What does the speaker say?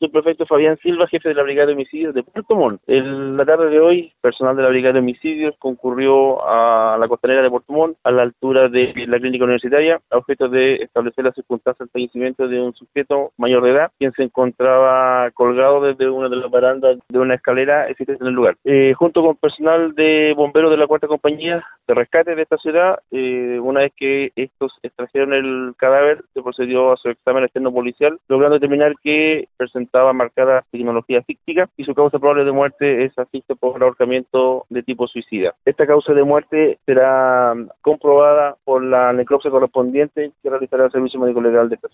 subprefecto Fabián Silva, jefe de la Brigada de Homicidios de Puerto Montt. En la tarde de hoy, personal de la Brigada de Homicidios concurrió a la costanera de Puerto Montt, a la altura de la clínica universitaria, a objeto de establecer las circunstancias del fallecimiento de un sujeto mayor de edad, quien se encontraba colgado desde una de las barandas de una escalera existente en el lugar. Eh, junto con personal de bomberos de la cuarta compañía de rescate de esta ciudad, eh, una vez que estos extrajeron el cadáver, se procedió a su examen externo policial, logrando determinar que presentaba marcada tecnología física y su causa probable de muerte es asiste por ahorcamiento de tipo suicida. Esta causa de muerte será comprobada por la necropsia correspondiente que realizará el Servicio Médico Legal de esta